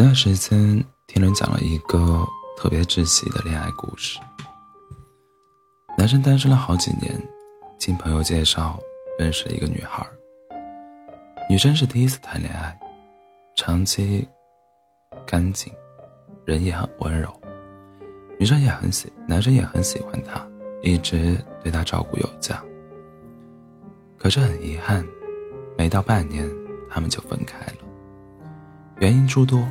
前段时间听人讲了一个特别窒息的恋爱故事。男生单身了好几年，经朋友介绍认识了一个女孩。女生是第一次谈恋爱，长期干净，人也很温柔，女生也很喜，男生也很喜欢她，一直对她照顾有加。可是很遗憾，没到半年，他们就分开了。原因诸多，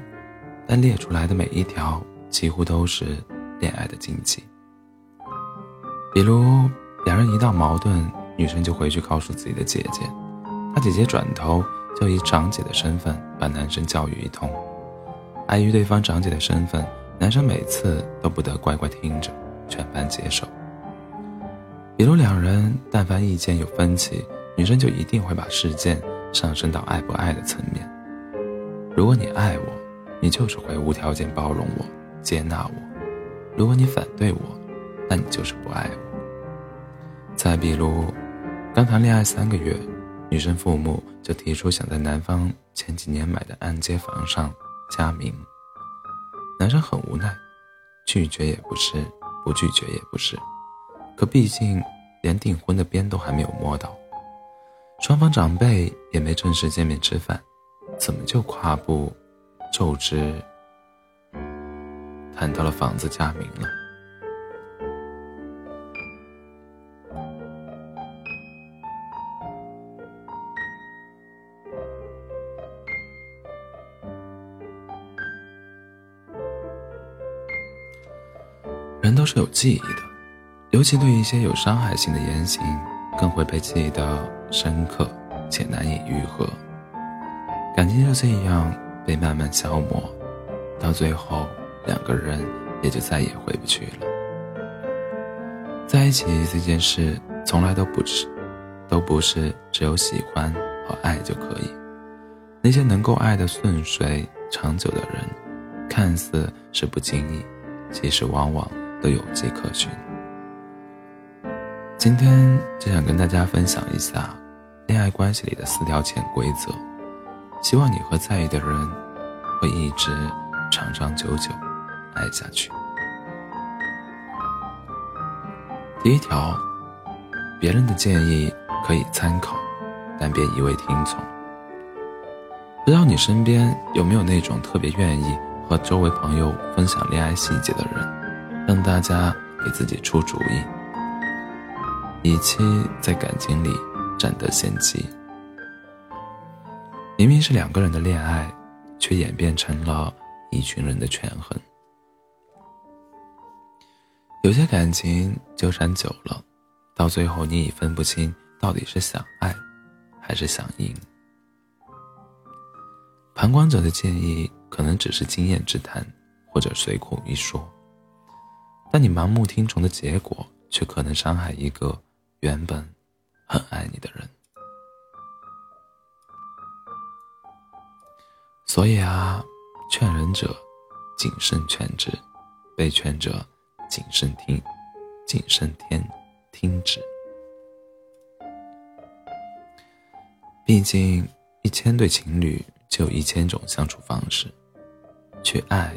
但列出来的每一条几乎都是恋爱的禁忌。比如，两人一到矛盾，女生就回去告诉自己的姐姐，她姐姐转头就以长姐的身份把男生教育一通。碍于对方长姐的身份，男生每次都不得乖乖听着，全盘接受。比如，两人但凡意见有分歧，女生就一定会把事件上升到爱不爱的层面。如果你爱我，你就是会无条件包容我、接纳我；如果你反对我，那你就是不爱我。再比如，刚谈恋爱三个月，女生父母就提出想在男方前几年买的按揭房上加名，男生很无奈，拒绝也不是，不拒绝也不是，可毕竟连订婚的边都还没有摸到，双方长辈也没正式见面吃饭。怎么就跨步，就知，谈到了房子加名了？人都是有记忆的，尤其对一些有伤害性的言行，更会被记得深刻且难以愈合。感情就这样被慢慢消磨，到最后两个人也就再也回不去了。在一起这件事从来都不是，都不是只有喜欢和爱就可以。那些能够爱的顺遂长久的人，看似是不经意，其实往往都有迹可循。今天就想跟大家分享一下恋爱关系里的四条潜规则。希望你和在意的人会一直长长久久爱下去。第一条，别人的建议可以参考，但别一味听从。不知道你身边有没有那种特别愿意和周围朋友分享恋爱细节的人，让大家给自己出主意，以期在感情里占得先机。明明是两个人的恋爱，却演变成了一群人的权衡。有些感情纠缠久了，到最后你已分不清到底是想爱，还是想赢。旁观者的建议可能只是经验之谈，或者随口一说，但你盲目听从的结果，却可能伤害一个原本很爱你的人。所以啊，劝人者谨慎劝之，被劝者谨慎听，谨慎听听之。毕竟一千对情侣就有一千种相处方式，去爱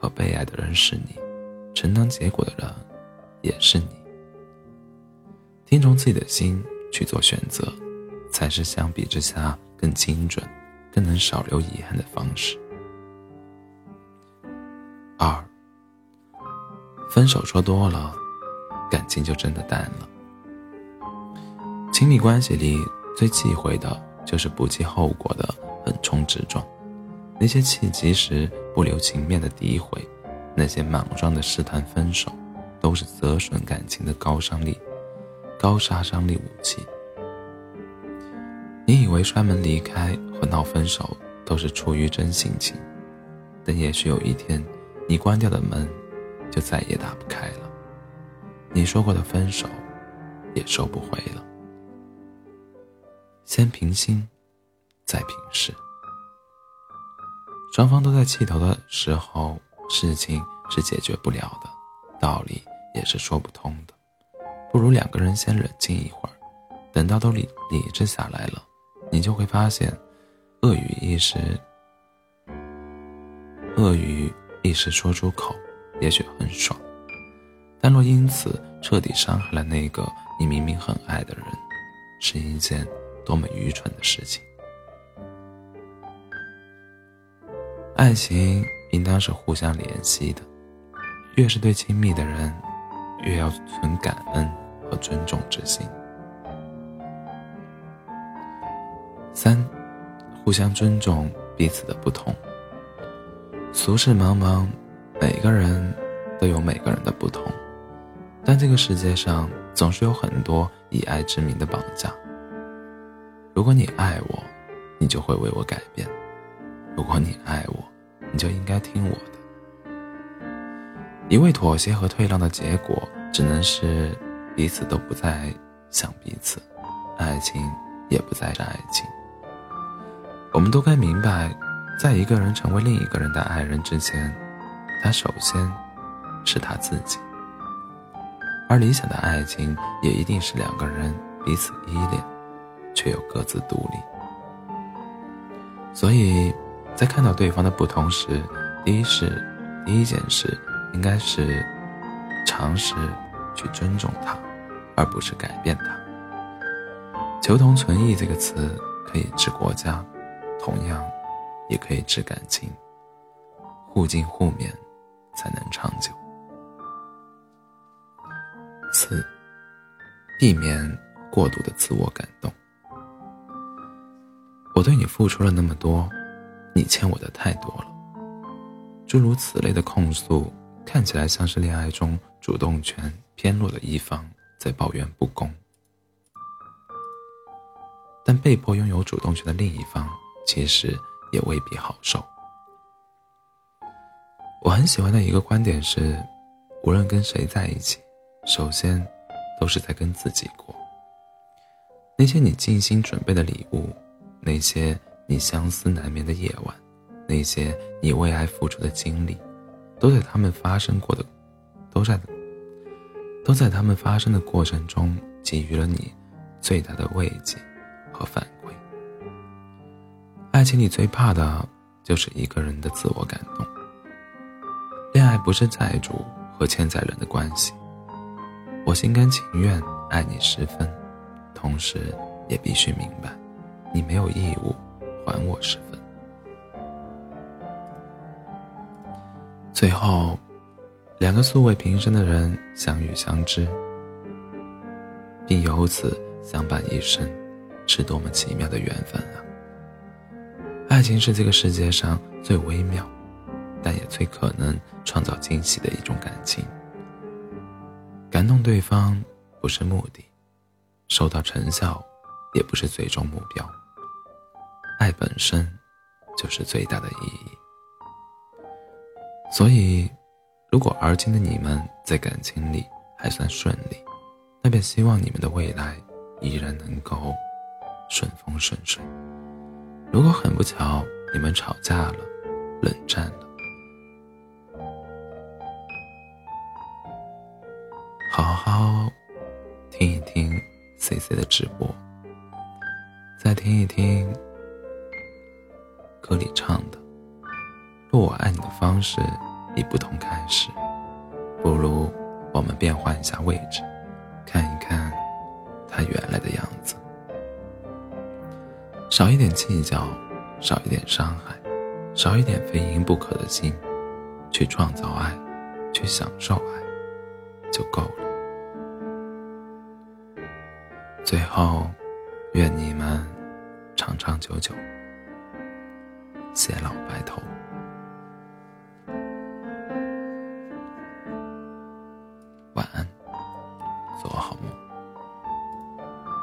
和被爱的人是你，承担结果的人也是你。听从自己的心去做选择，才是相比之下更精准。更能少留遗憾的方式。二，分手说多了，感情就真的淡了。亲密关系里最忌讳的就是不计后果的横冲直撞，那些气急时不留情面的诋毁，那些莽撞的试探分手，都是折损感情的高伤力、高杀伤力武器。你以为摔门离开和闹分手都是出于真性情，但也许有一天，你关掉的门就再也打不开了。你说过的分手，也收不回了。先平心，再平事。双方都在气头的时候，事情是解决不了的，道理也是说不通的。不如两个人先冷静一会儿，等到都理理智下来了。你就会发现，恶语一时，恶恶语一时说出口，也许很爽，但若因此彻底伤害了那个你明明很爱的人，是一件多么愚蠢的事情。爱情应当是互相联系的，越是对亲密的人，越要存感恩和尊重之心。三，互相尊重彼此的不同。俗世茫茫，每个人都有每个人的不同，但这个世界上总是有很多以爱之名的绑架。如果你爱我，你就会为我改变；如果你爱我，你就应该听我的。一味妥协和退让的结果，只能是彼此都不再想彼此，爱情也不再是爱情。我们都该明白，在一个人成为另一个人的爱人之前，他首先是他自己。而理想的爱情也一定是两个人彼此依恋，却又各自独立。所以，在看到对方的不同时，第一事、第一件事应该是尝试去尊重他，而不是改变他。求同存异这个词可以治国家。同样，也可以治感情。互敬互勉，才能长久。四，避免过度的自我感动。我对你付出了那么多，你欠我的太多了。诸如此类的控诉，看起来像是恋爱中主动权偏弱的一方在抱怨不公，但被迫拥有主动权的另一方。其实也未必好受。我很喜欢的一个观点是，无论跟谁在一起，首先都是在跟自己过。那些你精心准备的礼物，那些你相思难眠的夜晚，那些你为爱付出的精力，都在他们发生过的，都在，都在他们发生的过程中给予了你最大的慰藉和反。爱情里最怕的就是一个人的自我感动。恋爱不是债主和欠债人的关系，我心甘情愿爱你十分，同时也必须明白，你没有义务还我十分。最后，两个素未平生的人相遇相知，并由此相伴一生，是多么奇妙的缘分啊！爱情是这个世界上最微妙，但也最可能创造惊喜的一种感情。感动对方不是目的，收到成效也不是最终目标。爱本身就是最大的意义。所以，如果而今的你们在感情里还算顺利，那便希望你们的未来依然能够顺风顺水。如果很不巧你们吵架了，冷战了，好好听一听 C C 的直播，再听一听歌里唱的：“若我爱你的方式已不同开始，不如我们变换一下位置，看一看他原来的样子。”少一点计较，少一点伤害，少一点非赢不可的心，去创造爱，去享受爱，就够了。最后，愿你们长长久久，偕老白头。